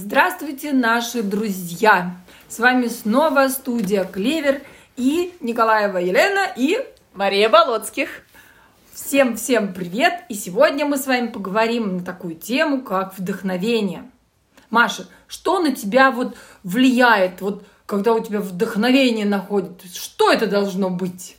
Здравствуйте, наши друзья! С вами снова студия Клевер и Николаева Елена и Мария Болоцких. Всем-всем привет! И сегодня мы с вами поговорим на такую тему, как вдохновение. Маша, что на тебя вот влияет, вот когда у тебя вдохновение находит? Что это должно быть?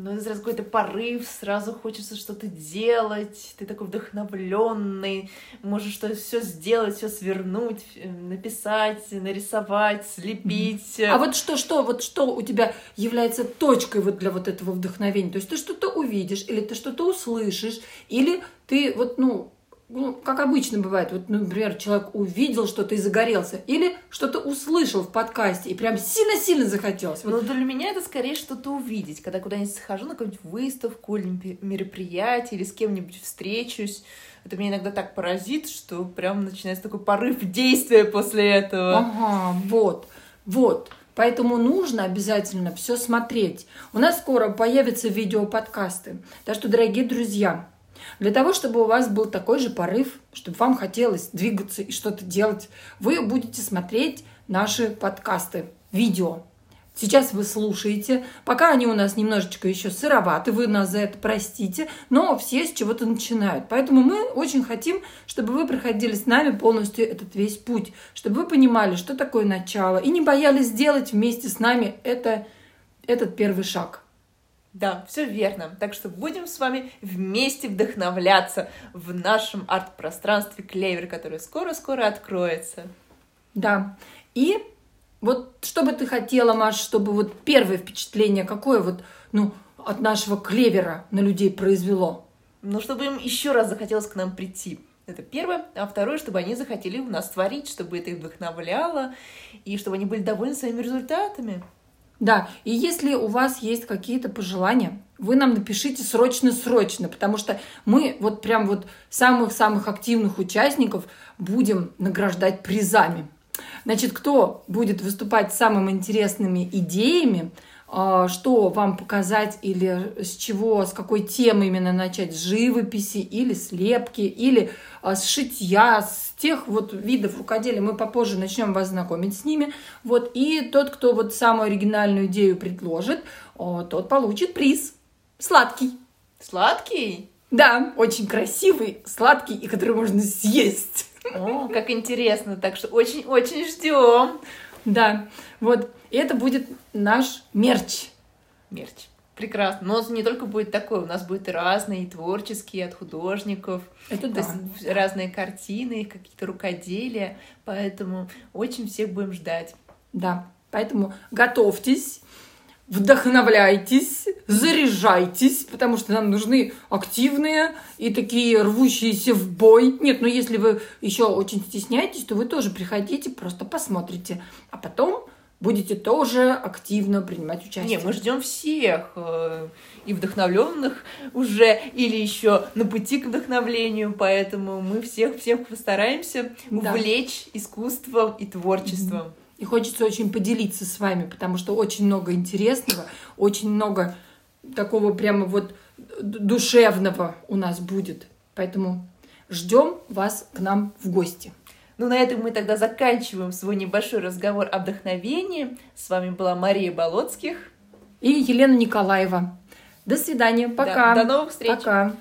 Ну, это сразу какой-то порыв, сразу хочется что-то делать, ты такой вдохновленный, можешь что все сделать, все свернуть, э, написать, нарисовать, слепить. А вот что, что, вот что у тебя является точкой вот для вот этого вдохновения? То есть ты что-то увидишь, или ты что-то услышишь, или ты вот, ну, ну, как обычно бывает, вот, ну, например, человек увидел что-то и загорелся, или что-то услышал в подкасте и прям сильно-сильно захотелось. Вот. Ну, для меня это скорее что-то увидеть, когда куда-нибудь схожу на какую-нибудь выставку или мероприятие, или с кем-нибудь встречусь. Это меня иногда так поразит, что прям начинается такой порыв действия после этого. Ага, вот, вот. Поэтому нужно обязательно все смотреть. У нас скоро появятся видеоподкасты. Так что, дорогие друзья, для того, чтобы у вас был такой же порыв, чтобы вам хотелось двигаться и что-то делать, вы будете смотреть наши подкасты, видео. Сейчас вы слушаете, пока они у нас немножечко еще сыроваты, вы нас за это простите, но все с чего-то начинают. Поэтому мы очень хотим, чтобы вы проходили с нами полностью этот весь путь, чтобы вы понимали, что такое начало, и не боялись сделать вместе с нами это, этот первый шаг. Да, все верно. Так что будем с вами вместе вдохновляться в нашем арт-пространстве Клевер, которое скоро-скоро откроется. Да. И вот что бы ты хотела, Маш, чтобы вот первое впечатление какое вот, ну, от нашего клевера на людей произвело? Ну, чтобы им еще раз захотелось к нам прийти. Это первое. А второе, чтобы они захотели у нас творить, чтобы это их вдохновляло, и чтобы они были довольны своими результатами. Да, и если у вас есть какие-то пожелания, вы нам напишите срочно-срочно, потому что мы вот прям вот самых-самых активных участников будем награждать призами. Значит, кто будет выступать с самыми интересными идеями, что вам показать или с чего, с какой темы именно начать, с живописи или с лепки, или а, с шитья, с тех вот видов рукоделия. Мы попозже начнем вас знакомить с ними. Вот, и тот, кто вот самую оригинальную идею предложит, тот получит приз. Сладкий. Сладкий? Да, очень красивый, сладкий, и который можно съесть. О, как интересно. Так что очень-очень ждем. Да, вот. И это будет наш мерч. Мерч. Прекрасно. Но не только будет такой, у нас будет и разные, и творческие, от художников. Это да. Есть разные картины, какие-то рукоделия. Поэтому очень всех будем ждать. Да. Поэтому готовьтесь вдохновляйтесь, заряжайтесь, потому что нам нужны активные и такие рвущиеся в бой. Нет, ну если вы еще очень стесняетесь, то вы тоже приходите, просто посмотрите, а потом будете тоже активно принимать участие. Не, мы ждем всех э, и вдохновленных уже или еще на пути к вдохновлению, поэтому мы всех всех постараемся да. увлечь искусством и творчеством. И хочется очень поделиться с вами, потому что очень много интересного, очень много такого прямо вот душевного у нас будет. Поэтому ждем вас к нам в гости. Ну, на этом мы тогда заканчиваем свой небольшой разговор о вдохновении. С вами была Мария Болоцких и Елена Николаева. До свидания. Пока. Да, до новых встреч. Пока.